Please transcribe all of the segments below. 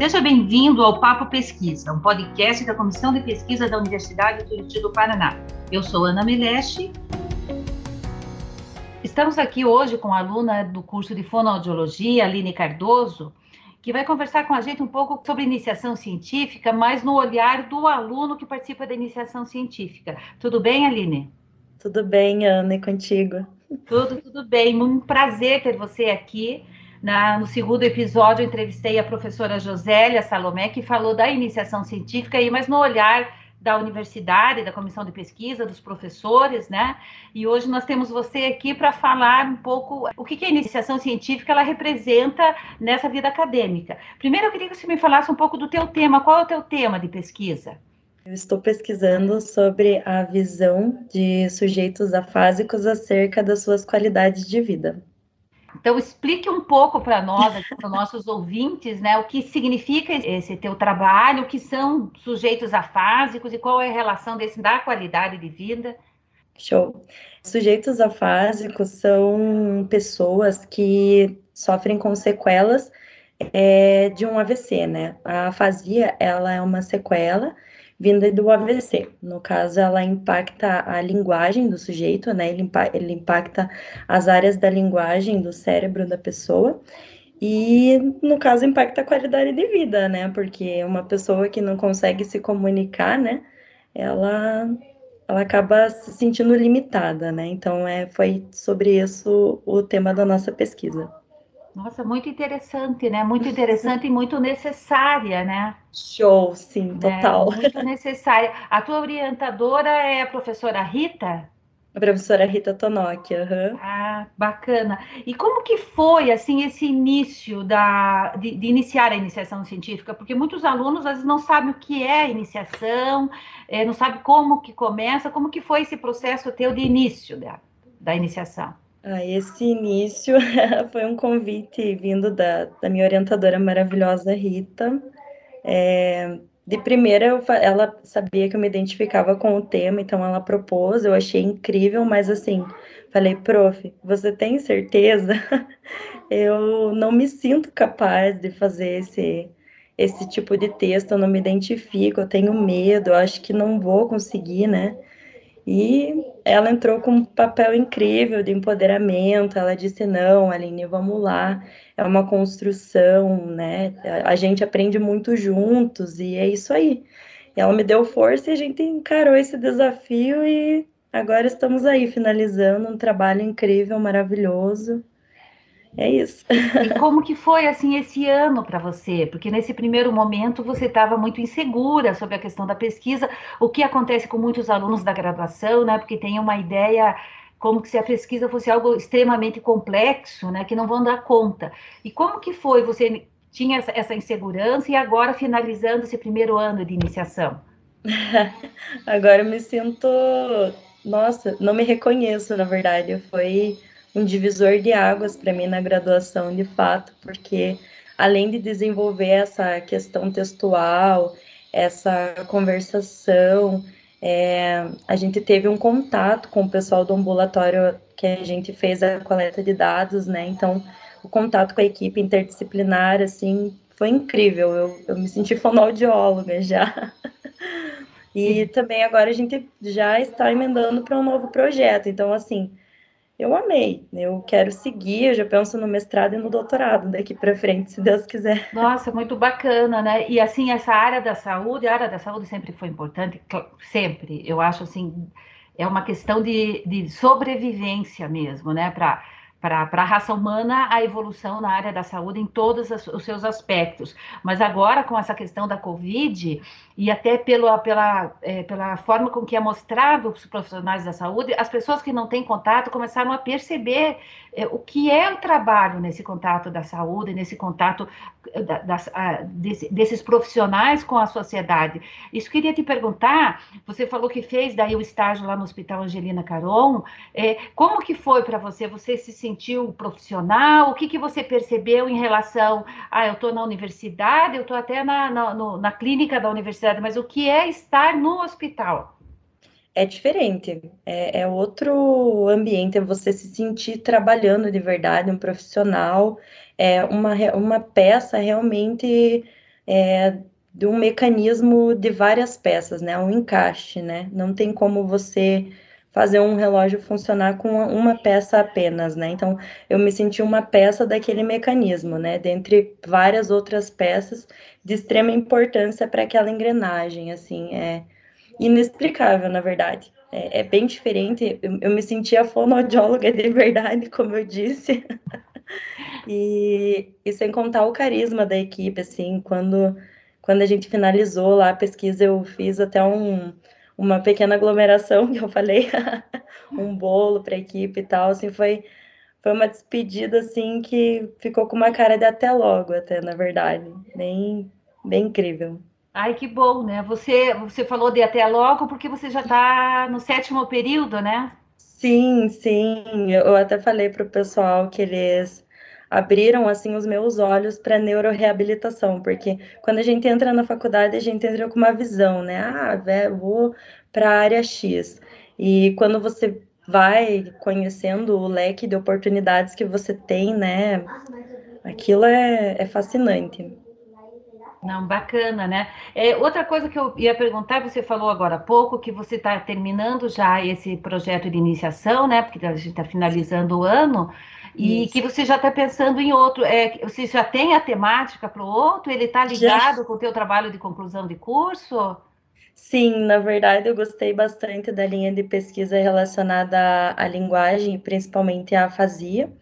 Seja bem-vindo ao Papo Pesquisa, um podcast da Comissão de Pesquisa da Universidade do Rio do Paraná. Eu sou Ana Meleste. Estamos aqui hoje com a aluna do curso de Fonoaudiologia, Aline Cardoso, que vai conversar com a gente um pouco sobre iniciação científica, mas no olhar do aluno que participa da iniciação científica. Tudo bem, Aline? Tudo bem, Ana, e contigo? Tudo, tudo bem. Um prazer ter você aqui. Na, no segundo episódio, entrevistei a professora Josélia Salomé, que falou da iniciação científica, mas no olhar da universidade, da comissão de pesquisa, dos professores, né? E hoje nós temos você aqui para falar um pouco o que, que a iniciação científica ela representa nessa vida acadêmica. Primeiro, eu queria que você me falasse um pouco do teu tema. Qual é o teu tema de pesquisa? Eu estou pesquisando sobre a visão de sujeitos afásicos acerca das suas qualidades de vida. Então, explique um pouco para nós, para os nossos ouvintes, né, o que significa esse teu trabalho, o que são sujeitos afásicos e qual é a relação desse da qualidade de vida. Show. Sujeitos afásicos são pessoas que sofrem com sequelas é, de um AVC, né? A afasia, ela é uma sequela vinda do AVC. No caso, ela impacta a linguagem do sujeito, né? Ele, ele impacta as áreas da linguagem do cérebro da pessoa. E, no caso, impacta a qualidade de vida, né? Porque uma pessoa que não consegue se comunicar, né? Ela, ela acaba se sentindo limitada, né? Então, é, foi sobre isso o tema da nossa pesquisa. Nossa, muito interessante, né? Muito interessante e muito necessária, né? Show, sim, é, total. É, muito necessária. A tua orientadora é a professora Rita? A professora Rita Tonoki, uhum. Ah, bacana. E como que foi, assim, esse início da, de, de, iniciar a iniciação científica? Porque muitos alunos, às vezes, não sabem o que é a iniciação, é, não sabem como que começa, como que foi esse processo teu de início da, da iniciação? Ah, esse início foi um convite vindo da, da minha orientadora maravilhosa, Rita. É, de primeira, eu, ela sabia que eu me identificava com o tema, então ela propôs, eu achei incrível, mas assim, falei, prof, você tem certeza? eu não me sinto capaz de fazer esse, esse tipo de texto, eu não me identifico, eu tenho medo, eu acho que não vou conseguir, né? E ela entrou com um papel incrível de empoderamento. Ela disse: Não, Aline, vamos lá. É uma construção, né? A gente aprende muito juntos e é isso aí. E ela me deu força e a gente encarou esse desafio e agora estamos aí finalizando um trabalho incrível, maravilhoso. É isso. E como que foi assim esse ano para você? Porque nesse primeiro momento você estava muito insegura sobre a questão da pesquisa, o que acontece com muitos alunos da graduação, né? Porque tem uma ideia como se a pesquisa fosse algo extremamente complexo, né? Que não vão dar conta. E como que foi? Você tinha essa insegurança e agora finalizando esse primeiro ano de iniciação? agora eu me sinto, nossa, não me reconheço, na verdade. Foi um divisor de águas para mim na graduação, de fato, porque além de desenvolver essa questão textual, essa conversação, é, a gente teve um contato com o pessoal do ambulatório que a gente fez a coleta de dados, né? Então, o contato com a equipe interdisciplinar, assim, foi incrível. Eu, eu me senti fonoaudióloga já. E também agora a gente já está emendando para um novo projeto. Então, assim, eu amei. Eu quero seguir, eu já penso no mestrado e no doutorado daqui para frente, se Deus quiser. Nossa, muito bacana, né? E assim, essa área da saúde, a área da saúde sempre foi importante, sempre. Eu acho assim, é uma questão de, de sobrevivência mesmo, né? Para para a raça humana a evolução na área da saúde em todos os seus aspectos. Mas agora, com essa questão da Covid, e até pela, pela, é, pela forma com que é mostrado os profissionais da saúde, as pessoas que não têm contato começaram a perceber é, o que é o trabalho nesse contato da saúde, nesse contato é, da, das, a, desse, desses profissionais com a sociedade. Isso queria te perguntar, você falou que fez daí o estágio lá no Hospital Angelina Caron, é, como que foi para você? Você se sentiu profissional? O que, que você percebeu em relação, ah, eu estou na universidade, eu estou até na, na, no, na clínica da universidade, mas o que é estar no hospital? É diferente, é, é outro ambiente, é você se sentir trabalhando de verdade, um profissional, é uma, uma peça realmente é, de um mecanismo de várias peças, né? Um encaixe, né? Não tem como você fazer um relógio funcionar com uma peça apenas, né? Então, eu me senti uma peça daquele mecanismo, né? Dentre várias outras peças de extrema importância para aquela engrenagem, assim, é inexplicável, na verdade. É, é bem diferente. Eu, eu me sentia fonoaudióloga de verdade, como eu disse. e, e sem contar o carisma da equipe, assim, quando quando a gente finalizou lá a pesquisa, eu fiz até um, uma pequena aglomeração, que eu falei, um bolo para a equipe e tal, assim, foi, foi uma despedida, assim, que ficou com uma cara de até logo, até, na verdade, bem, bem incrível. Ai, que bom, né? Você, você falou de até logo porque você já está no sétimo período, né? Sim, sim. Eu até falei para o pessoal que eles abriram assim os meus olhos para neuroreabilitação, porque quando a gente entra na faculdade, a gente entra com uma visão, né? Ah, vou para a área X. E quando você vai conhecendo o leque de oportunidades que você tem, né? Aquilo é, é fascinante. Não, bacana, né? É, outra coisa que eu ia perguntar, você falou agora há pouco que você está terminando já esse projeto de iniciação, né? Porque a gente está finalizando o ano. E Isso. que você já está pensando em outro, é, você já tem a temática para o outro? Ele está ligado já. com o teu trabalho de conclusão de curso? Sim, na verdade eu gostei bastante da linha de pesquisa relacionada à, à linguagem, principalmente à afasia.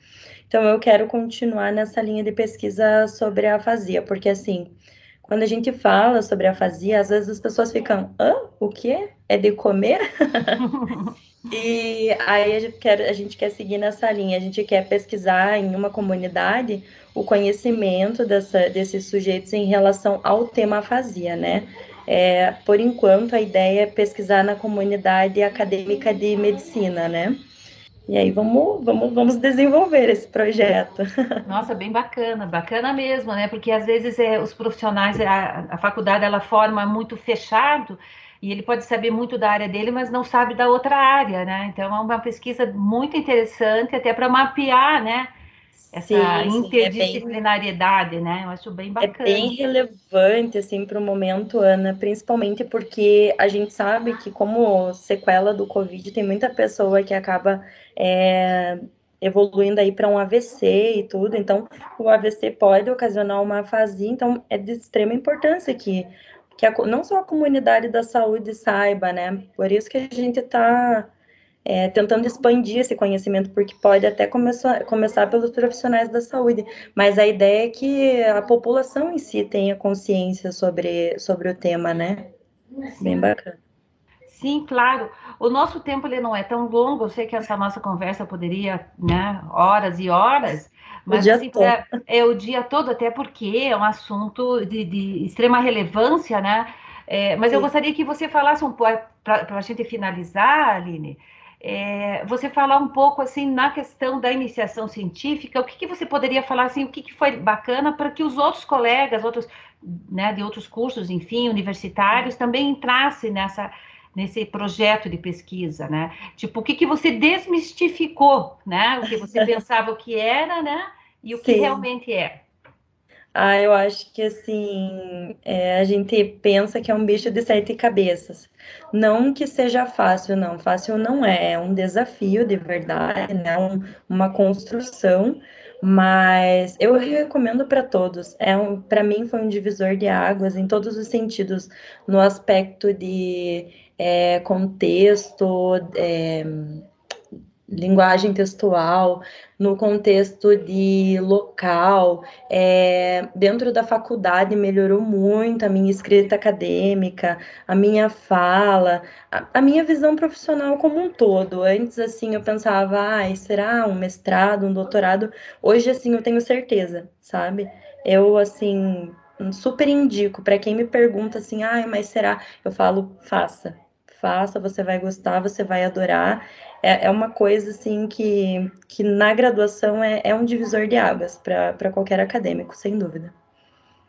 Então eu quero continuar nessa linha de pesquisa sobre a afasia, porque assim, quando a gente fala sobre afasia, às vezes as pessoas ficam, hã? O quê? É de comer? E aí a gente, quer, a gente quer seguir nessa linha, a gente quer pesquisar em uma comunidade o conhecimento dessa, desses sujeitos em relação ao tema afasia, né? É, por enquanto, a ideia é pesquisar na comunidade acadêmica de medicina, né? E aí vamos, vamos, vamos desenvolver esse projeto. Nossa, bem bacana, bacana mesmo, né? Porque às vezes é, os profissionais, a, a faculdade ela forma muito fechado e ele pode saber muito da área dele, mas não sabe da outra área, né? Então é uma pesquisa muito interessante até para mapear, né? Essa sim, interdisciplinariedade, é bem, né? Eu acho bem bacana. É bem relevante, assim, para o momento, Ana, principalmente porque a gente sabe que, como sequela do Covid, tem muita pessoa que acaba é, evoluindo aí para um AVC e tudo, então o AVC pode ocasionar uma afasia, então é de extrema importância que que a, não só a comunidade da saúde saiba, né? Por isso que a gente está é, tentando expandir esse conhecimento, porque pode até começar, começar pelos profissionais da saúde, mas a ideia é que a população em si tenha consciência sobre, sobre o tema, né? Bem bacana. Sim, claro. O nosso tempo ele não é tão longo. Eu sei que essa nossa conversa poderia, né, horas e horas, mas assim, pra, é o dia todo, até porque é um assunto de, de extrema relevância, né? É, mas Sim. eu gostaria que você falasse um pouco, para a gente finalizar, Aline, é, você falar um pouco assim na questão da iniciação científica, o que, que você poderia falar assim, o que, que foi bacana para que os outros colegas, outros, né, de outros cursos, enfim, universitários, também entrassem nessa nesse projeto de pesquisa, né? Tipo, o que, que você desmistificou, né? O que você pensava o que era, né? E o que Sim. realmente é. Ah, eu acho que assim, é, a gente pensa que é um bicho de sete cabeças. Não que seja fácil, não. Fácil não é, é um desafio de verdade, né? Um, uma construção, mas eu recomendo para todos. É um, para mim foi um divisor de águas em todos os sentidos, no aspecto de é, contexto, é, linguagem textual, no contexto de local, é, dentro da faculdade melhorou muito a minha escrita acadêmica, a minha fala, a, a minha visão profissional como um todo. Antes, assim, eu pensava, ah, será um mestrado, um doutorado? Hoje, assim, eu tenho certeza, sabe? Eu, assim, super indico para quem me pergunta assim, ah, mas será? Eu falo, faça, faça, você vai gostar, você vai adorar. É, é uma coisa assim que, que na graduação é, é um divisor de águas para qualquer acadêmico, sem dúvida.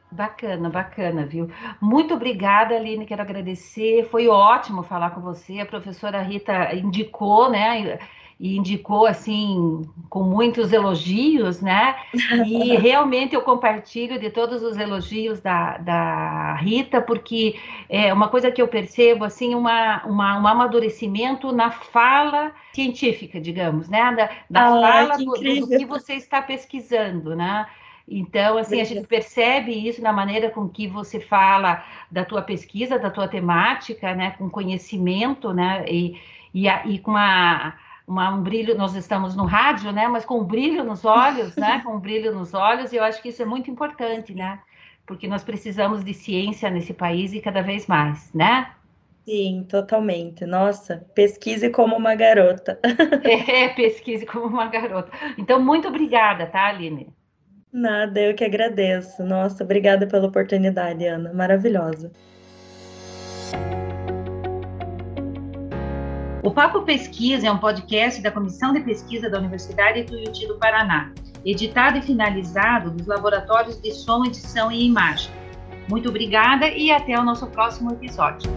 Bacana, bacana, viu? Muito obrigada, Aline, quero agradecer. Foi ótimo falar com você. A professora Rita indicou, né? E indicou assim com muitos elogios, né? E realmente eu compartilho de todos os elogios da, da Rita, porque é uma coisa que eu percebo assim uma, uma um amadurecimento na fala científica, digamos, né? Da, da ah, fala do, do, que você está pesquisando, né? Então, assim, a gente percebe isso na maneira com que você fala da tua pesquisa, da tua temática, né, com conhecimento, né, e, e, e com uma, uma, um brilho, nós estamos no rádio, né, mas com um brilho nos olhos, né, com um brilho nos olhos, e eu acho que isso é muito importante, né, porque nós precisamos de ciência nesse país e cada vez mais, né? Sim, totalmente. Nossa, pesquise como uma garota. é, pesquise como uma garota. Então, muito obrigada, tá, Aline? Nada, eu que agradeço. Nossa, obrigada pela oportunidade, Ana. Maravilhosa. O Papo Pesquisa é um podcast da Comissão de Pesquisa da Universidade Tuiuti do Paraná, editado e finalizado nos laboratórios de som, edição e imagem. Muito obrigada e até o nosso próximo episódio.